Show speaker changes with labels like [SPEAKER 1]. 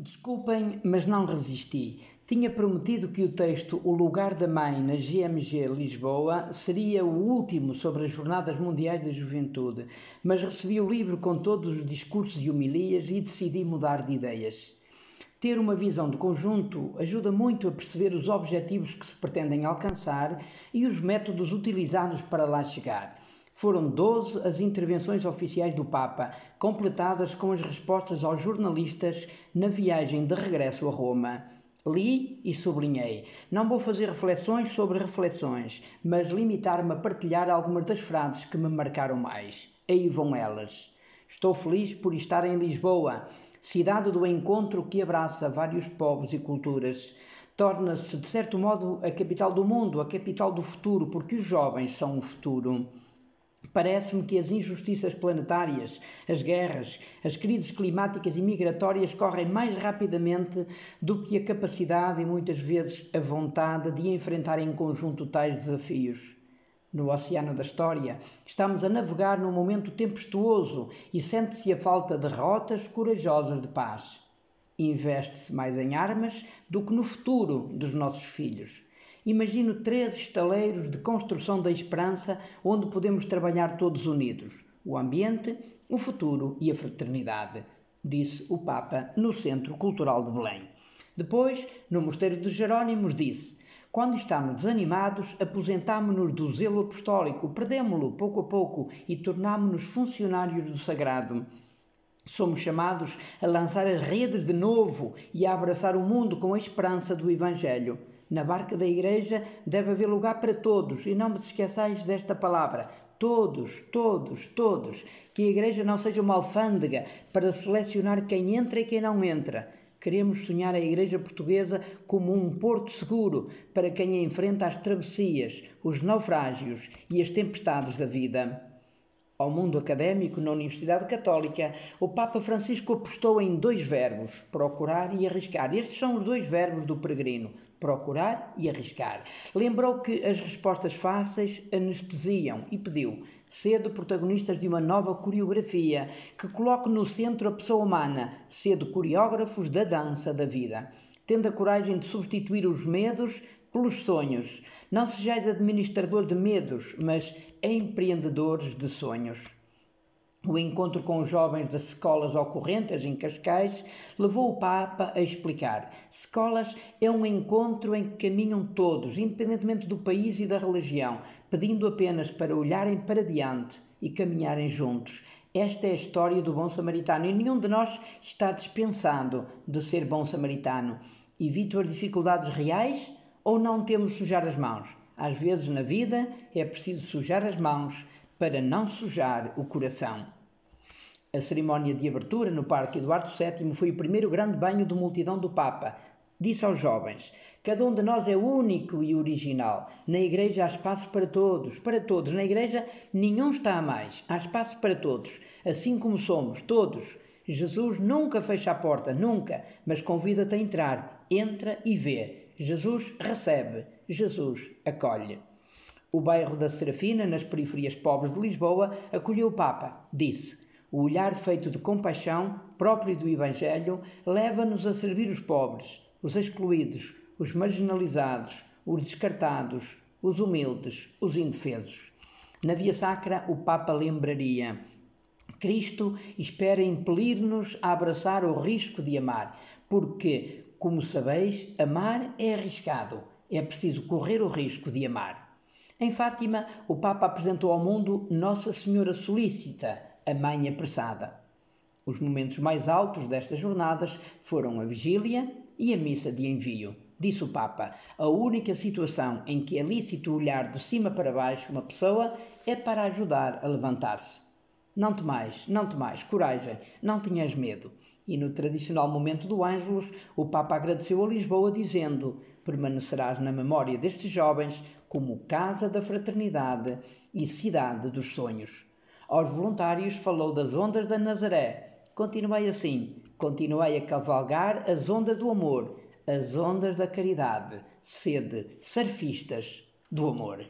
[SPEAKER 1] Desculpem, mas não resisti. Tinha prometido que o texto O Lugar da Mãe na GMG Lisboa seria o último sobre as Jornadas Mundiais da Juventude, mas recebi o livro com todos os discursos e homilias e decidi mudar de ideias. Ter uma visão de conjunto ajuda muito a perceber os objetivos que se pretendem alcançar e os métodos utilizados para lá chegar. Foram 12 as intervenções oficiais do Papa, completadas com as respostas aos jornalistas na viagem de regresso a Roma. Li e sublinhei. Não vou fazer reflexões sobre reflexões, mas limitar-me a partilhar algumas das frases que me marcaram mais. Aí vão elas. Estou feliz por estar em Lisboa, cidade do encontro que abraça vários povos e culturas. Torna-se, de certo modo, a capital do mundo, a capital do futuro, porque os jovens são o futuro. Parece-me que as injustiças planetárias, as guerras, as crises climáticas e migratórias correm mais rapidamente do que a capacidade e muitas vezes a vontade de enfrentar em conjunto tais desafios. No oceano da história, estamos a navegar num momento tempestuoso e sente-se a falta de rotas corajosas de paz. Investe-se mais em armas do que no futuro dos nossos filhos. Imagino três estaleiros de construção da esperança onde podemos trabalhar todos unidos: o ambiente, o futuro e a fraternidade, disse o Papa no Centro Cultural de Belém. Depois, no Mosteiro dos Jerónimos, disse: quando estamos desanimados, aposentámo-nos do zelo apostólico, perdemo-lo pouco a pouco e tornámo-nos funcionários do sagrado. Somos chamados a lançar as redes de novo e a abraçar o mundo com a esperança do Evangelho. Na barca da igreja deve haver lugar para todos, e não vos esqueçais desta palavra: todos, todos, todos. Que a igreja não seja uma alfândega para selecionar quem entra e quem não entra. Queremos sonhar a Igreja Portuguesa como um porto seguro para quem enfrenta as travessias, os naufrágios e as tempestades da vida. Ao mundo académico na Universidade Católica, o Papa Francisco apostou em dois verbos, procurar e arriscar. Estes são os dois verbos do peregrino, procurar e arriscar. Lembrou que as respostas fáceis anestesiam e pediu: sede protagonistas de uma nova coreografia que coloque no centro a pessoa humana, sede coreógrafos da dança da vida. Tendo a coragem de substituir os medos pelos sonhos. Não sejais administrador de medos, mas empreendedores de sonhos. O encontro com os jovens das escolas ocorrentes em Cascais levou o Papa a explicar: escolas é um encontro em que caminham todos, independentemente do país e da religião, pedindo apenas para olharem para diante e caminharem juntos. Esta é a história do bom samaritano e nenhum de nós está dispensado de ser bom samaritano. Evito as dificuldades reais ou não temos sujar as mãos? Às vezes na vida é preciso sujar as mãos para não sujar o coração. A cerimónia de abertura no Parque Eduardo VII foi o primeiro grande banho de multidão do Papa. Disse aos jovens: Cada um de nós é único e original. Na igreja há espaço para todos, para todos. Na igreja nenhum está a mais. Há espaço para todos, assim como somos, todos. Jesus nunca fecha a porta, nunca, mas convida-te a entrar. Entra e vê. Jesus recebe, Jesus acolhe. O bairro da Serafina, nas periferias pobres de Lisboa, acolheu o Papa. Disse: O olhar feito de compaixão, próprio do Evangelho, leva-nos a servir os pobres, os excluídos, os marginalizados, os descartados, os humildes, os indefesos. Na Via Sacra, o Papa lembraria: Cristo espera impelir-nos a abraçar o risco de amar, porque como sabeis, amar é arriscado, é preciso correr o risco de amar. Em Fátima, o Papa apresentou ao mundo Nossa Senhora Solícita, a Mãe Apressada. Os momentos mais altos destas jornadas foram a vigília e a missa de envio. Disse o Papa: a única situação em que é lícito olhar de cima para baixo uma pessoa é para ajudar a levantar-se. Não temais, não temais, coragem, não tenhas medo. E no tradicional momento do Ângelus, o Papa agradeceu a Lisboa, dizendo: Permanecerás na memória destes jovens como casa da fraternidade e cidade dos sonhos. Aos voluntários falou das ondas da Nazaré. Continuei assim, continuei a cavalgar as ondas do amor, as ondas da caridade, sede, surfistas do amor.